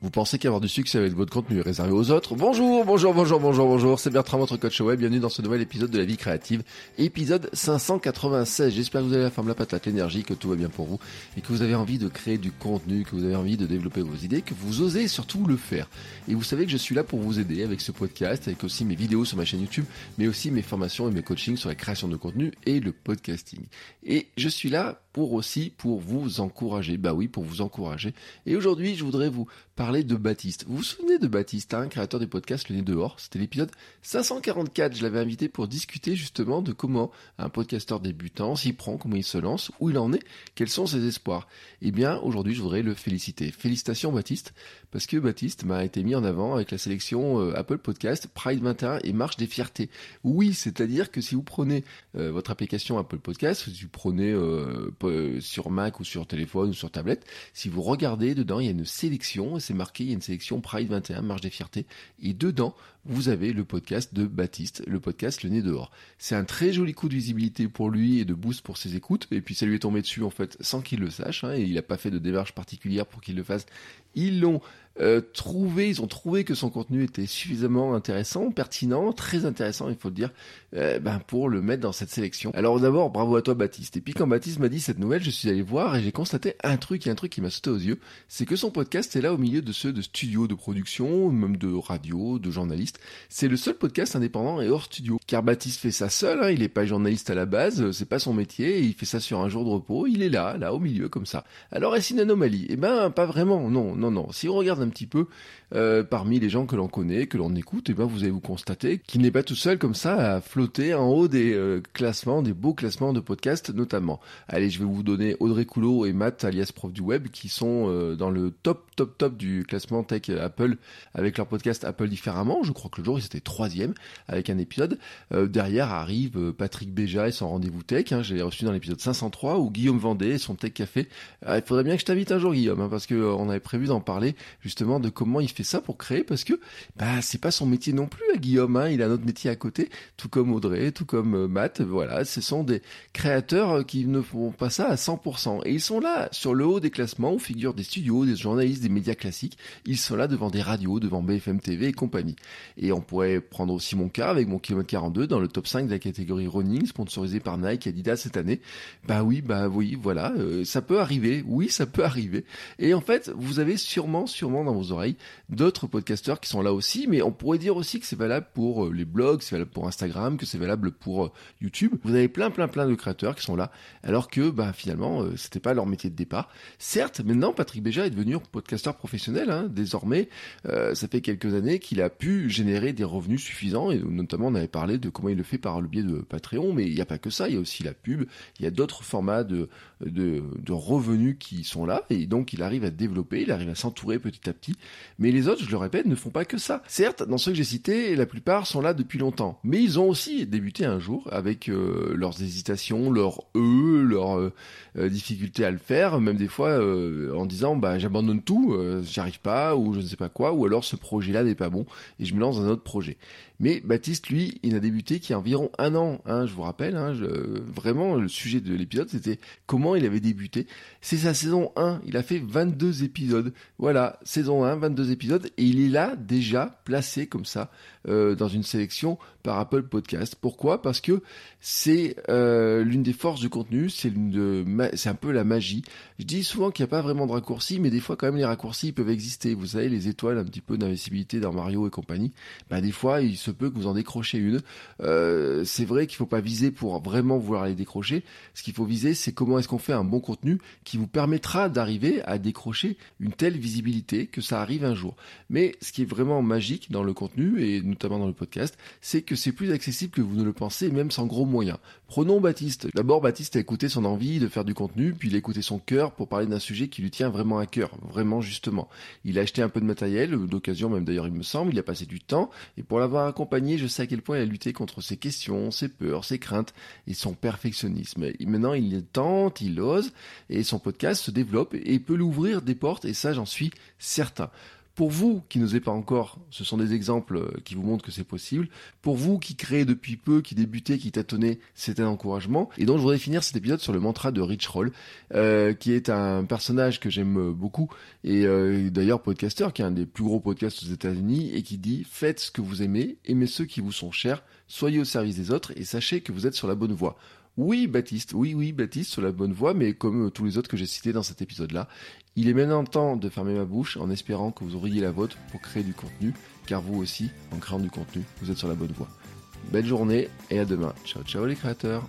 Vous pensez qu'avoir du succès avec votre contenu est réservé aux autres? Bonjour, bonjour, bonjour, bonjour, bonjour, c'est Bertrand, votre coach web, bienvenue dans ce nouvel épisode de la vie créative, épisode 596. J'espère que vous avez la forme, la patate, l'énergie, que tout va bien pour vous et que vous avez envie de créer du contenu, que vous avez envie de développer vos idées, que vous osez surtout le faire. Et vous savez que je suis là pour vous aider avec ce podcast, avec aussi mes vidéos sur ma chaîne YouTube, mais aussi mes formations et mes coachings sur la création de contenu et le podcasting. Et je suis là aussi pour vous encourager. Bah oui, pour vous encourager. Et aujourd'hui, je voudrais vous parler de Baptiste. Vous vous souvenez de Baptiste, hein, créateur du podcast Le Nez dehors? C'était l'épisode 544. Je l'avais invité pour discuter justement de comment un podcasteur débutant s'y prend, comment il se lance, où il en est, quels sont ses espoirs. Eh bien, aujourd'hui, je voudrais le féliciter. Félicitations Baptiste, parce que Baptiste m'a été mis en avant avec la sélection euh, Apple Podcast, Pride 21 et Marche des Fiertés. Oui, c'est-à-dire que si vous prenez euh, votre application Apple Podcast, si vous prenez euh, sur Mac ou sur téléphone ou sur tablette, si vous regardez dedans, il y a une sélection, c'est marqué, il y a une sélection Pride 21, Marche des Fiertés, et dedans, vous avez le podcast de Baptiste, le podcast Le Nez dehors. C'est un très joli coup de visibilité pour lui et de boost pour ses écoutes, et puis ça lui est tombé dessus en fait sans qu'il le sache, hein, et il n'a pas fait de démarche particulière pour qu'il le fasse. Ils l'ont euh, trouvé, ils ont trouvé que son contenu était suffisamment intéressant, pertinent, très intéressant, il faut le dire, euh, ben pour le mettre dans cette sélection. Alors d'abord, bravo à toi Baptiste. Et puis quand Baptiste m'a dit cette nouvelle, je suis allé voir et j'ai constaté un truc, et un truc qui m'a sauté aux yeux, c'est que son podcast est là au milieu de ceux de studios de production, même de radio, de journalistes. C'est le seul podcast indépendant et hors studio. Car Baptiste fait ça seul, hein, il est pas journaliste à la base, c'est pas son métier, il fait ça sur un jour de repos, il est là, là au milieu comme ça. Alors est-ce une anomalie? Eh ben pas vraiment, non, non, non. Si on regarde un petit peu euh, parmi les gens que l'on connaît, que l'on écoute, et eh ben vous allez vous constater qu'il n'est pas tout seul comme ça à flotter en haut des euh, classements, des beaux classements de podcasts notamment. Allez, je vais vous donner Audrey Coulot et Matt, alias prof du web, qui sont euh, dans le top, top, top du classement tech Apple avec leur podcast Apple différemment. Je crois que le jour ils étaient troisième avec un épisode. derrière arrive Patrick Béja et son rendez-vous tech. Hein, je l'ai reçu dans l'épisode 503 où Guillaume Vendée et son tech café. il faudrait bien que je t'invite un jour Guillaume, hein, parce que on avait prévu d'en parler justement de comment il fait ça pour créer parce que bah c'est pas son métier non plus à Guillaume hein, il a notre métier à côté tout comme Audrey tout comme euh, Matt voilà. Ce sont des créateurs euh, qui ne font pas ça à 100% et ils sont là sur le haut des classements où figurent des studios des journalistes des médias classiques. Ils sont là devant des radios devant BFM TV et compagnie. Et on pourrait prendre aussi mon cas avec mon kilomètre 42 dans le top 5 de la catégorie running sponsorisé par Nike et Adidas cette année. Bah oui bah oui voilà euh, ça peut arriver. Oui ça peut arriver. Et en fait vous avez sûrement sûrement dans vos oreilles d'autres podcasteurs qui sont là aussi, mais on pourrait dire aussi que c'est valable pour euh, les blogs, c'est valable pour Instagram, que c'est valable pour euh, YouTube. Vous avez plein plein plein de créateurs qui sont là, alors que bah, finalement euh, c'était pas leur métier de départ. Certes, maintenant Patrick Béja est devenu podcasteur professionnel. Hein, désormais, ça fait quelques années qu'il a pu générer des revenus suffisants, et notamment on avait parlé de comment il le fait par le biais de Patreon, mais il n'y a pas que ça, il y a aussi la pub, il y a d'autres formats de, de, de revenus qui sont là, et donc il arrive à développer, il arrive à s'entourer petit à petit. Mais les autres, je le répète, ne font pas que ça. Certes, dans ceux que j'ai cités, la plupart sont là depuis longtemps. Mais ils ont aussi débuté un jour avec euh, leurs hésitations, leurs E, leurs euh, euh, difficultés à le faire, même des fois en disant bah j'abandonne tout, j'y arrive pas, ou je ne sais pas quoi, ou alors ce projet-là n'est pas bon, et je me lance dans un autre projet. Mais Baptiste, lui, il n'a débuté qu'il y a environ un an, hein, je vous rappelle, hein, vraiment le sujet de l'épisode, c'était comment il avait débuté. C'est sa saison 1, il a fait 22 épisodes. Voilà, saison 1, 22 épisodes, et il est là déjà placé comme ça euh, dans une sélection par Apple Podcast. Pourquoi? Parce que c'est euh, l'une des forces du contenu, c'est c'est un peu la magie. Je dis souvent qu'il n'y a pas vraiment de raccourcis, mais des fois quand même les raccourcis peuvent exister. Vous savez, les étoiles un petit peu d'invisibilité dans Mario et compagnie, bah des fois ils se peut que vous en décrochez une. Euh, c'est vrai qu'il faut pas viser pour vraiment vouloir les décrocher. Ce qu'il faut viser, c'est comment est-ce qu'on fait un bon contenu qui vous permettra d'arriver à décrocher une telle visibilité que ça arrive un jour. Mais ce qui est vraiment magique dans le contenu et notamment dans le podcast, c'est que c'est plus accessible que vous ne le pensez, même sans gros moyens. Prenons Baptiste. D'abord, Baptiste a écouté son envie de faire du contenu, puis il a écouté son cœur pour parler d'un sujet qui lui tient vraiment à cœur, vraiment justement. Il a acheté un peu de matériel, d'occasion même d'ailleurs il me semble, il a passé du temps, et pour l'avoir je sais à quel point il a lutté contre ses questions, ses peurs, ses craintes et son perfectionnisme. Maintenant il tente, il ose, et son podcast se développe et peut l'ouvrir des portes, et ça j'en suis certain. Pour vous qui n'osez pas encore, ce sont des exemples euh, qui vous montrent que c'est possible. Pour vous qui créez depuis peu, qui débutez, qui tâtonnez, c'est un encouragement. Et donc je voudrais finir cet épisode sur le mantra de Rich Roll, euh, qui est un personnage que j'aime beaucoup et euh, d'ailleurs podcaster, qui est un des plus gros podcasts aux États-Unis et qui dit faites ce que vous aimez, aimez ceux qui vous sont chers, soyez au service des autres et sachez que vous êtes sur la bonne voie. Oui, Baptiste, oui, oui, Baptiste, sur la bonne voie, mais comme tous les autres que j'ai cités dans cet épisode-là, il est maintenant temps de fermer ma bouche en espérant que vous auriez la vôtre pour créer du contenu, car vous aussi, en créant du contenu, vous êtes sur la bonne voie. Belle journée et à demain. Ciao, ciao les créateurs.